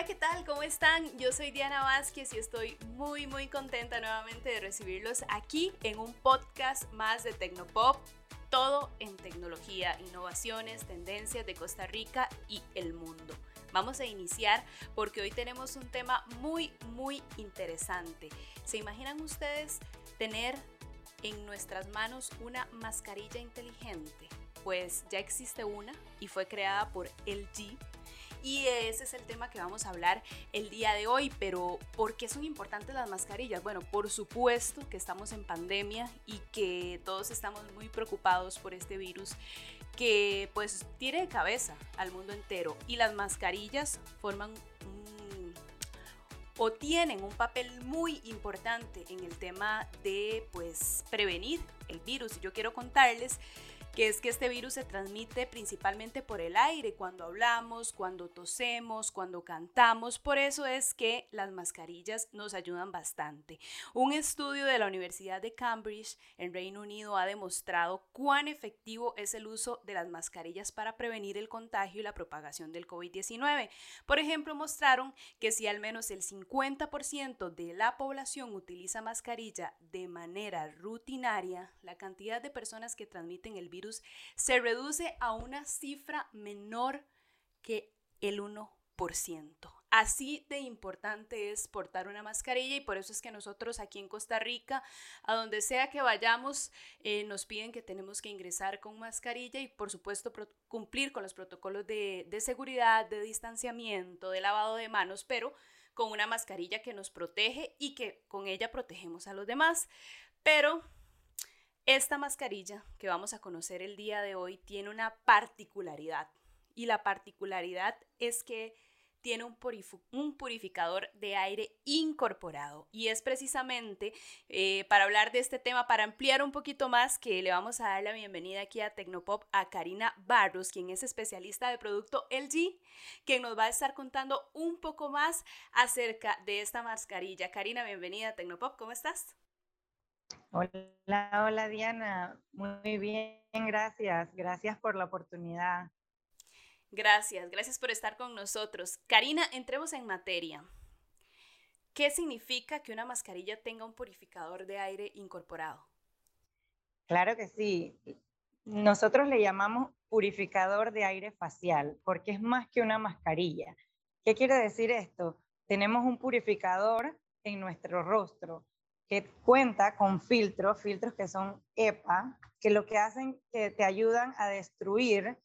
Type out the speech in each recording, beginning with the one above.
Hola, ¿qué tal? ¿Cómo están? Yo soy Diana Vázquez y estoy muy, muy contenta nuevamente de recibirlos aquí en un podcast más de Tecnopop. Todo en tecnología, innovaciones, tendencias de Costa Rica y el mundo. Vamos a iniciar porque hoy tenemos un tema muy, muy interesante. ¿Se imaginan ustedes tener en nuestras manos una mascarilla inteligente? Pues ya existe una y fue creada por LG y ese es el tema que vamos a hablar el día de hoy. Pero, ¿por qué son importantes las mascarillas? Bueno, por supuesto que estamos en pandemia y que todos estamos muy preocupados por este virus que pues tiene de cabeza al mundo entero y las mascarillas forman o tienen un papel muy importante en el tema de pues prevenir el virus. Y yo quiero contarles que es que este virus se transmite principalmente por el aire, cuando hablamos, cuando tosemos, cuando cantamos. Por eso es que las mascarillas nos ayudan bastante. Un estudio de la Universidad de Cambridge en Reino Unido ha demostrado cuán efectivo es el uso de las mascarillas para prevenir el contagio y la propagación del COVID-19. Por ejemplo, mostraron que si al menos el 50% de la población utiliza mascarilla de manera rutinaria, la cantidad de personas que transmiten el virus se reduce a una cifra menor que el 1%. Así de importante es portar una mascarilla y por eso es que nosotros aquí en Costa Rica, a donde sea que vayamos, eh, nos piden que tenemos que ingresar con mascarilla y por supuesto cumplir con los protocolos de, de seguridad, de distanciamiento, de lavado de manos, pero con una mascarilla que nos protege y que con ella protegemos a los demás. Pero esta mascarilla que vamos a conocer el día de hoy tiene una particularidad y la particularidad es que tiene un, purificador de aire incorporado. Y es precisamente eh, para hablar de este tema, para ampliar un poquito más, que le vamos a dar la bienvenida aquí a Tecnopop a Karina Barros, quien es especialista de producto LG, quien nos va a estar contando un poco más acerca de esta mascarilla. Karina, bienvenida a Tecnopop, ¿cómo estás? Hola, hola Diana, muy bien, gracias, gracias por la oportunidad. Gracias, gracias por estar con nosotros. Karina, entremos en materia. ¿Qué significa que una mascarilla tenga un purificador de aire incorporado? Claro que sí. Nosotros le llamamos purificador de aire facial porque es más que una mascarilla. ¿Qué quiere decir esto? Tenemos un purificador en nuestro rostro que cuenta con filtros, filtros que son EPA, que lo que hacen que te ayudan a destruir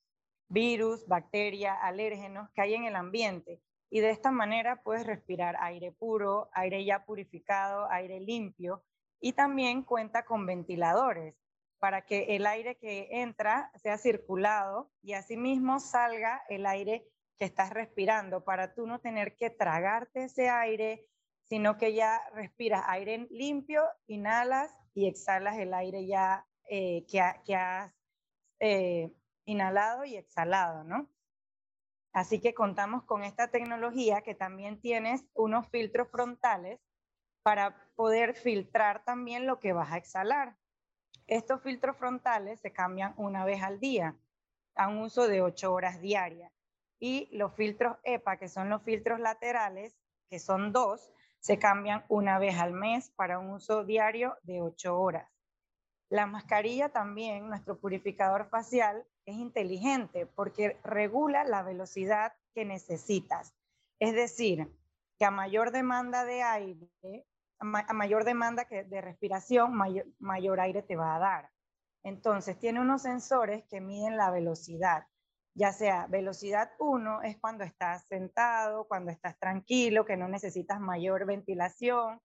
virus, bacterias, alérgenos que hay en el ambiente. Y de esta manera puedes respirar aire puro, aire ya purificado, aire limpio. Y también cuenta con ventiladores para que el aire que entra sea circulado y asimismo salga el aire que estás respirando para tú no tener que tragarte ese aire, sino que ya respiras aire limpio, inhalas y exhalas el aire ya eh, que, has eh, inhalado y exhalado, ¿no? Así que contamos con esta tecnología que también tienes unos filtros frontales para poder filtrar también lo que vas a exhalar. Estos filtros frontales se cambian una vez al día, a un uso de ocho horas diarias. Y los filtros EPA, que son los filtros laterales, que son dos, se cambian una vez al mes para un uso diario de 8 horas. La mascarilla también, nuestro purificador facial, es inteligente porque regula la velocidad que necesitas. Es decir, que a mayor demanda de aire, a mayor demanda de respiración, mayor, mayor aire te va a dar. Entonces, tiene unos sensores que miden la velocidad ya sea velocidad 1 es cuando estás sentado, cuando estás tranquilo, que no necesitas mayor ventilación.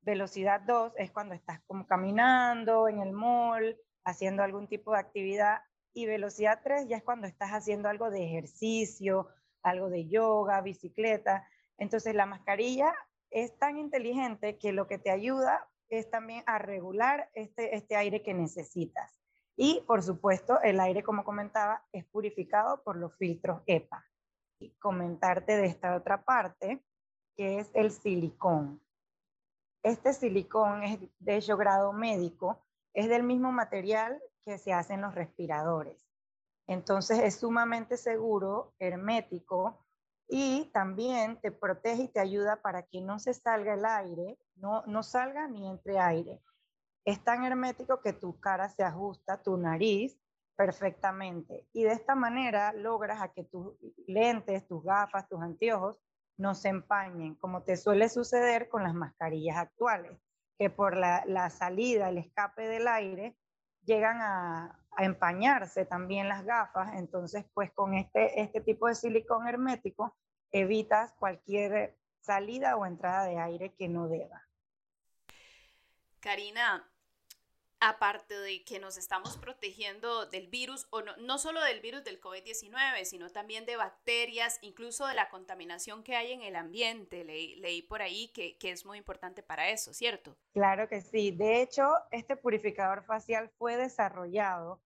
Velocidad 2 es cuando estás como caminando en el mall, haciendo algún tipo de actividad. Y velocidad 3 ya es cuando estás haciendo algo de ejercicio, algo de yoga, bicicleta. Entonces la mascarilla es tan inteligente que lo que te ayuda es también a regular este, este aire que necesitas. Y, por supuesto, el aire, como comentaba, es purificado por los filtros EPA. Y comentarte de esta otra parte, que es el silicón. Este silicón es de hecho grado médico, es del mismo material que se hacen los respiradores. Entonces es sumamente seguro, hermético, y también te protege y te ayuda para que no se salga el aire, no, no salga ni entre aire. Es tan hermético que tu cara se ajusta, tu nariz, perfectamente. Y de esta manera logras a que tus lentes, tus gafas, tus anteojos no se empañen, como te suele suceder con las mascarillas actuales, que por la, salida, el escape del aire, llegan a, a, empañarse también las gafas. Entonces, pues con este, este tipo de silicón hermético evitas cualquier salida o entrada de aire que no deba. Karina, aparte de que nos estamos protegiendo del virus, o no, no solo del virus del COVID-19, sino también de bacterias, incluso de la contaminación que hay en el ambiente. leí por ahí que, que, es muy importante para eso, ¿cierto? Claro que sí. De hecho, este purificador facial fue desarrollado,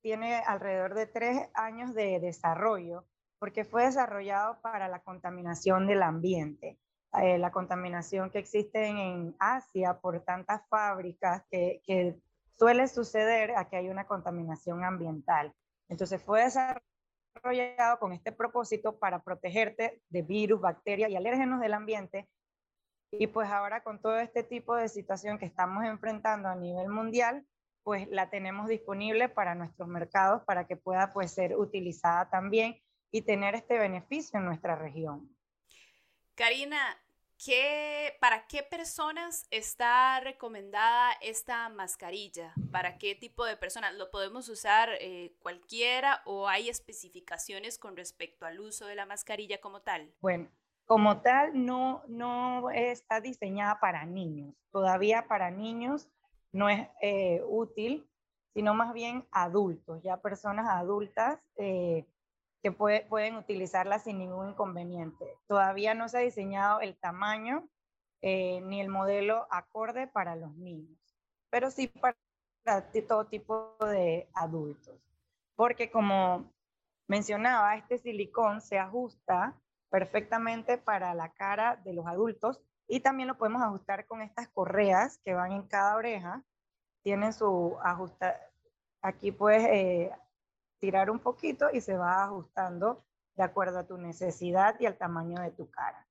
tiene alrededor de tres años de desarrollo, porque fue desarrollado para la contaminación del ambiente. Eh, la contaminación que existe en Asia por tantas fábricas que, suele suceder a que hay una contaminación ambiental. Entonces fue desarrollado con este propósito para protegerte de virus, bacterias y alérgenos del ambiente. Y pues ahora con todo este tipo de situación que estamos enfrentando a nivel mundial, pues la tenemos disponible para nuestros mercados para que pueda pues ser utilizada también y tener este beneficio en nuestra región. Karina, ¿qué, ¿para qué personas está recomendada esta mascarilla? ¿Para qué tipo de personas? ¿Lo podemos usar eh, cualquiera o hay especificaciones con respecto al uso de la mascarilla como tal? Bueno, como tal no, no está diseñada para niños. Todavía para niños no es eh, útil, sino más bien adultos, ya personas adultas. Eh, que pueden utilizarla sin ningún inconveniente. Todavía no se ha diseñado el tamaño eh, ni el modelo acorde para los niños, pero sí para todo tipo de adultos. Porque como mencionaba, este silicón se ajusta perfectamente para la cara de los adultos y también lo podemos ajustar con estas correas que van en cada oreja. Tienen su ajusta. Aquí puedes eh, tirar un poquito y se va ajustando de acuerdo a tu necesidad y al tamaño de tu cara.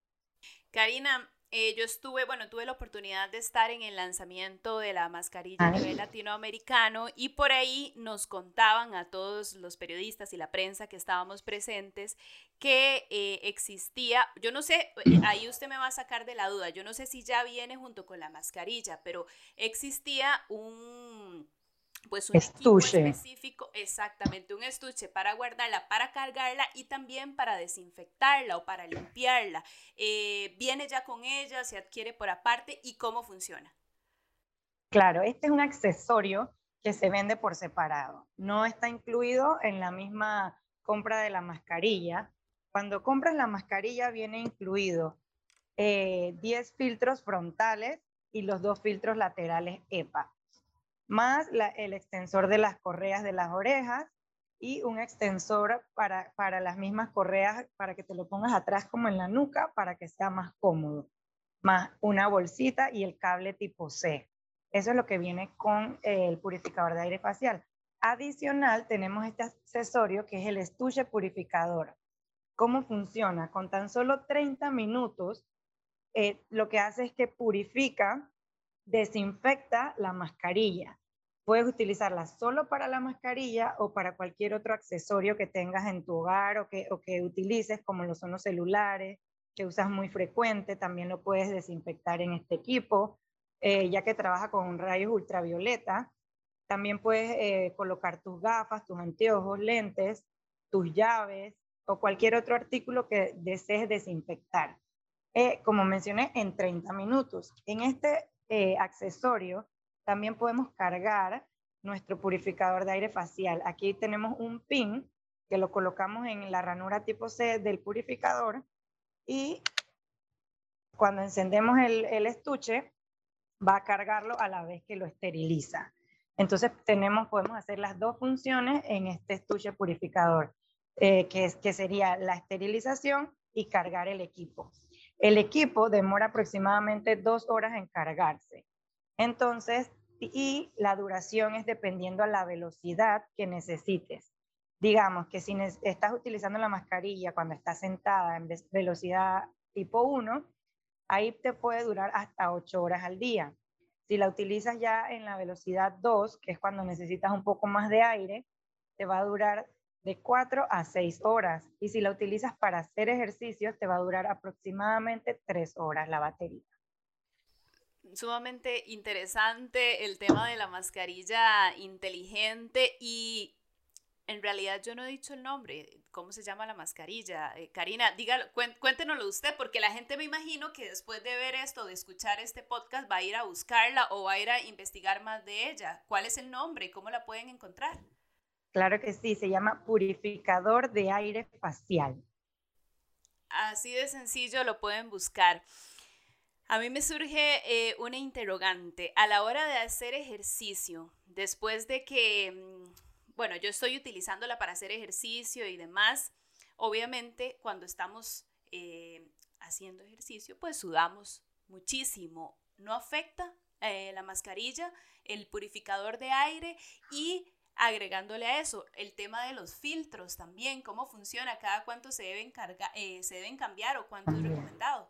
Karina, eh, yo estuve, bueno, tuve la oportunidad de estar en el lanzamiento de la mascarilla a nivel latinoamericano y por ahí nos contaban a todos los periodistas y la prensa que estábamos presentes que eh, existía, yo no sé, eh, ahí usted me va a sacar de la duda, yo no sé si ya viene junto con la mascarilla, pero existía un pues un estuche específico, exactamente, un estuche para guardarla, para cargarla y también para desinfectarla o para limpiarla. Eh, ¿Viene ya con ella, se adquiere por aparte y cómo funciona? Claro, este es un accesorio que se vende por separado. No está incluido en la misma compra de la mascarilla. Cuando compras la mascarilla viene incluido 10 eh, filtros frontales y los dos filtros laterales EPA más el extensor de las correas de las orejas y un extensor para, para las mismas correas para que te lo pongas atrás como en la nuca para que sea más cómodo, más una bolsita y el cable tipo C. Eso es lo que viene con el purificador de aire facial. Adicional, tenemos este accesorio que es el estuche purificador. ¿Cómo funciona? Con tan solo 30 minutos, eh, lo que hace es que purifica desinfecta la mascarilla. Puedes utilizarla solo para la mascarilla o para cualquier otro accesorio que tengas en tu hogar o que, o que utilices, como lo son los celulares, que usas muy frecuente. También lo puedes desinfectar en este equipo, eh, ya que trabaja con rayos ultravioleta. También puedes eh, colocar tus gafas, tus anteojos, lentes, tus llaves o cualquier otro artículo que desees desinfectar. Eh, como mencioné, en 30 minutos. En este eh, accesorio, también podemos cargar nuestro purificador de aire facial. Aquí tenemos un pin que lo colocamos en la ranura tipo C del purificador y cuando encendemos el, estuche va a cargarlo a la vez que lo esteriliza. Entonces tenemos, podemos hacer las dos funciones en este estuche purificador, eh, que, es, que sería la esterilización y cargar el equipo. El equipo demora aproximadamente dos horas en cargarse. Entonces, y la duración es dependiendo a la velocidad que necesites. digamos que si estás utilizando la mascarilla cuando estás sentada en velocidad tipo 1, ahí te puede durar hasta 8 horas al día. Si la utilizas ya en la velocidad 2, que es cuando necesitas un poco más de aire, te va a durar de 4 a 6 horas. Y si la utilizas para hacer ejercicios, te va a durar aproximadamente 3 horas la batería. Sumamente interesante el tema de la mascarilla inteligente y en realidad yo no he dicho el nombre, ¿cómo se llama la mascarilla? Eh, Karina, dígalo, cuéntenoslo usted, porque la gente me imagino que después de ver esto, de escuchar este podcast, va a ir a buscarla o va a ir a investigar más de ella. ¿Cuál es el nombre cómo la pueden encontrar? Claro que sí, se llama purificador de aire facial. Así de sencillo lo pueden buscar. A mí me surge eh, una interrogante. A la hora de hacer ejercicio, después de que mm, bueno, yo estoy utilizándola para hacer ejercicio y demás. Obviamente, cuando estamos eh, haciendo ejercicio, pues sudamos muchísimo. No afecta eh, la mascarilla, el purificador de aire y agregándole a eso el tema de los filtros también, cómo funciona, cada cuánto se deben, eh, se deben cambiar o cuánto es recomendado.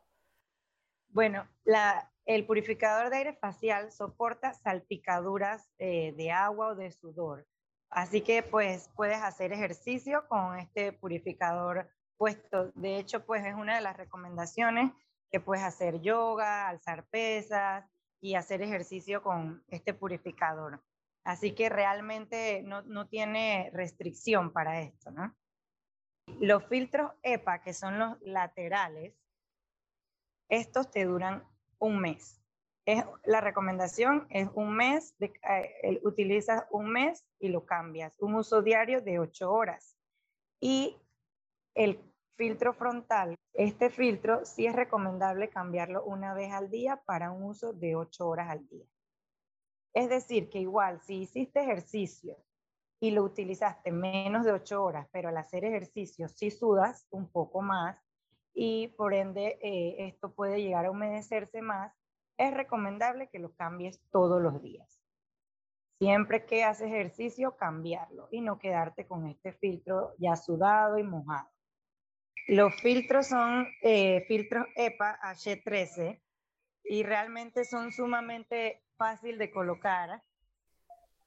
Bueno, la, el purificador de aire facial soporta salpicaduras de agua o de sudor. Así que pues puedes hacer ejercicio con este purificador puesto. De hecho, pues es una de las recomendaciones que puedes hacer yoga, alzar pesas y hacer ejercicio con este purificador. Así que realmente no, no tiene restricción para esto, ¿no? Los filtros EPA, que son los laterales, estos te duran un mes la recomendación es un mes, de, eh, utilizas un mes y lo cambias, un uso diario de 8 horas. Y el filtro frontal, este filtro sí es recomendable cambiarlo una vez al día para un uso de 8 horas al día. Es decir, que igual si hiciste ejercicio y lo utilizaste menos de 8 horas, pero al hacer ejercicio sí sudas un poco más y por ende eh, esto puede llegar a humedecerse más, es recomendable que lo cambies todos los días. Siempre que haces ejercicio, cambiarlo y no quedarte con este filtro ya sudado y mojado. Los filtros son eh, filtros EPA H13 y realmente son sumamente fácil de colocar.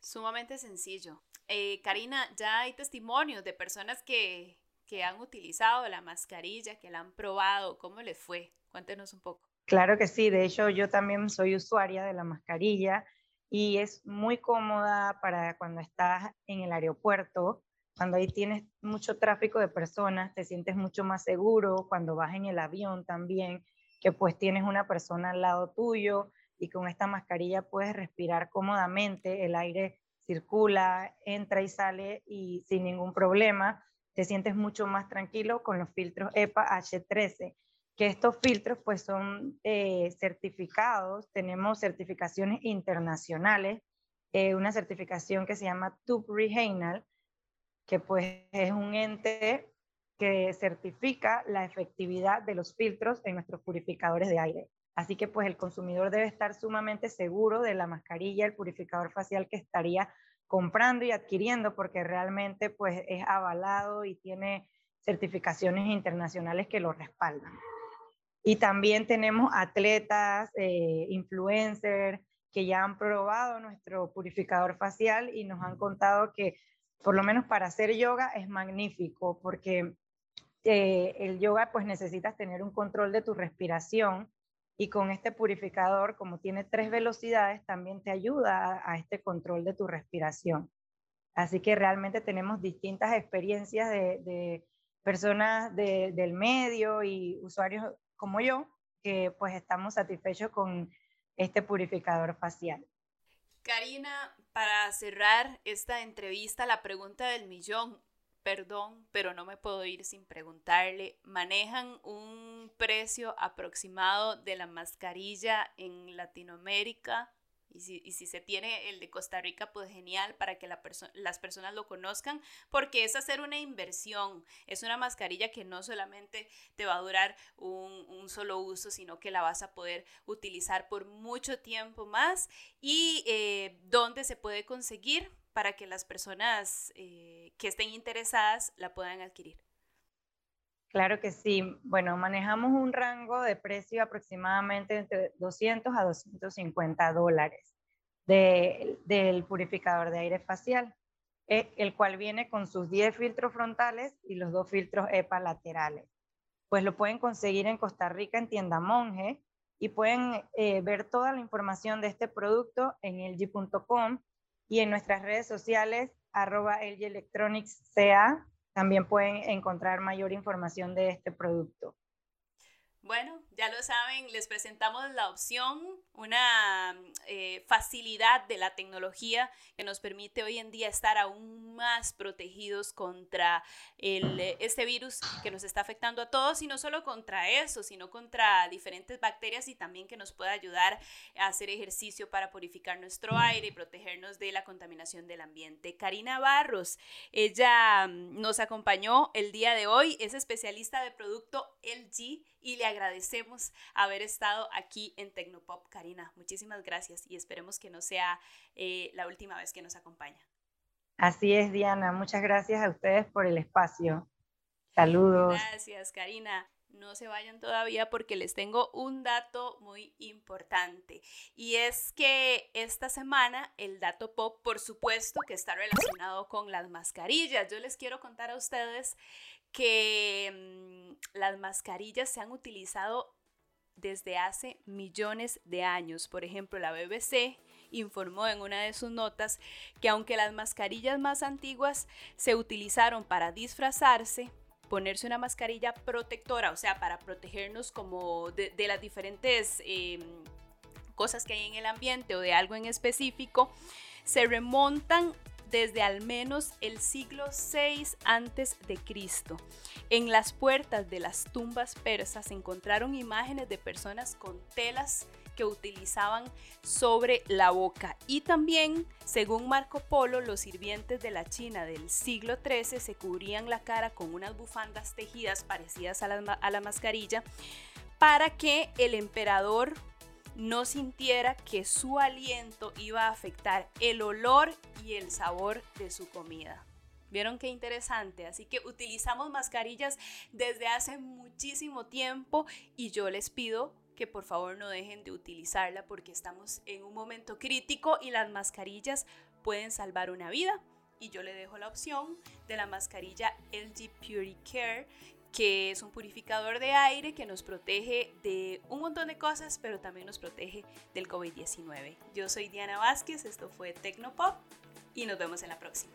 Sumamente sencillo. Eh, Karina, ya hay testimonios de personas que, que han utilizado la mascarilla, que la han probado. ¿Cómo les fue? Cuéntenos un poco. Claro que sí, de hecho yo también soy usuaria de la mascarilla y es muy cómoda para cuando estás en el aeropuerto, cuando ahí tienes mucho tráfico de personas, te sientes mucho más seguro, cuando vas en el avión también, que pues tienes una persona al lado tuyo y con esta mascarilla puedes respirar cómodamente, el aire circula, entra y sale y sin ningún problema, te sientes mucho más tranquilo con los filtros EPA H13 que estos filtros pues son eh, certificados, tenemos certificaciones internacionales, eh, una certificación que se llama TUP Reheinal, que pues es un ente que certifica la efectividad de los filtros en nuestros purificadores de aire. Así que pues el consumidor debe estar sumamente seguro de la mascarilla, el purificador facial que estaría comprando y adquiriendo porque realmente pues es avalado y tiene certificaciones internacionales que lo respaldan. Y también tenemos atletas, eh, influencers, que ya han probado nuestro purificador facial y nos han contado que por lo menos para hacer yoga es magnífico porque eh, el yoga pues necesitas tener un control de tu respiración y con este purificador como tiene tres velocidades también te ayuda a, este control de tu respiración. Así que realmente tenemos distintas experiencias de, personas del medio y usuarios como yo, que pues estamos satisfechos con este purificador facial. Karina, para cerrar esta entrevista, la pregunta del millón, perdón, pero no me puedo ir sin preguntarle, ¿manejan un precio aproximado de la mascarilla en Latinoamérica? Y si, se tiene el de Costa Rica, pues genial para que las personas lo conozcan, porque es hacer una inversión. Es una mascarilla que no solamente te va a durar un, solo uso, sino que la vas a poder utilizar por mucho tiempo más. ¿Y eh, dónde se puede conseguir? Para que las personas eh, que estén interesadas la puedan adquirir? Claro que sí. Bueno, manejamos un rango de precio aproximadamente entre 200 a 250 dólares del purificador de aire facial, eh, el cual viene con sus 10 filtros frontales y los dos filtros EPA laterales. Pues lo pueden conseguir en Costa Rica en tienda Monje y pueden eh, ver toda la información de este producto en lg.com y en nuestras redes sociales arroba CA también pueden encontrar mayor información de este producto. Bueno, ya lo saben, les presentamos la opción, una eh, facilidad de la tecnología que nos permite hoy en día estar aún más protegidos contra el, este virus que nos está afectando a todos y no solo contra eso, sino contra diferentes bacterias y también que nos pueda ayudar a hacer ejercicio para purificar nuestro aire y protegernos de la contaminación del ambiente. Karina Barros, ella mm, nos acompañó el día de hoy, es especialista de producto LG y le agradecemos haber estado aquí en Tecnopop. Karina, muchísimas gracias y esperemos que no sea eh, la última vez que nos acompaña. Así es, Diana. Muchas gracias a ustedes por el espacio. Saludos. Gracias, Karina. No se vayan todavía porque les tengo un dato muy importante. Y es que esta semana el dato pop, por supuesto, que está relacionado con las mascarillas. Yo les quiero contar a ustedes que mm, las mascarillas se han utilizado desde hace millones de años. Por ejemplo, la BBC informó en una de sus notas que aunque las mascarillas más antiguas se utilizaron para disfrazarse, ponerse una mascarilla protectora, o sea, para protegernos como de, las diferentes em, cosas que hay en el ambiente o de algo en específico, se remontan desde al menos el siglo VI antes de Cristo. En las puertas de las tumbas persas se encontraron imágenes de personas con telas que utilizaban sobre la boca. Y también, según Marco Polo, los sirvientes de la China del siglo XIII se cubrían la cara con unas bufandas tejidas parecidas a la, a la mascarilla para que el emperador no sintiera que su aliento iba a afectar el olor y el sabor de su comida. ¿Vieron qué interesante? Así que utilizamos mascarillas desde hace muchísimo tiempo y yo les pido que por favor no dejen de utilizarla porque estamos en un momento crítico y las mascarillas pueden salvar una vida. Y yo le dejo la opción de la mascarilla LG Puricare que es un purificador de aire que nos protege de un montón de cosas, pero también nos protege del COVID-19. Yo soy Diana Vázquez, esto fue Tecnopop y nos vemos en la próxima.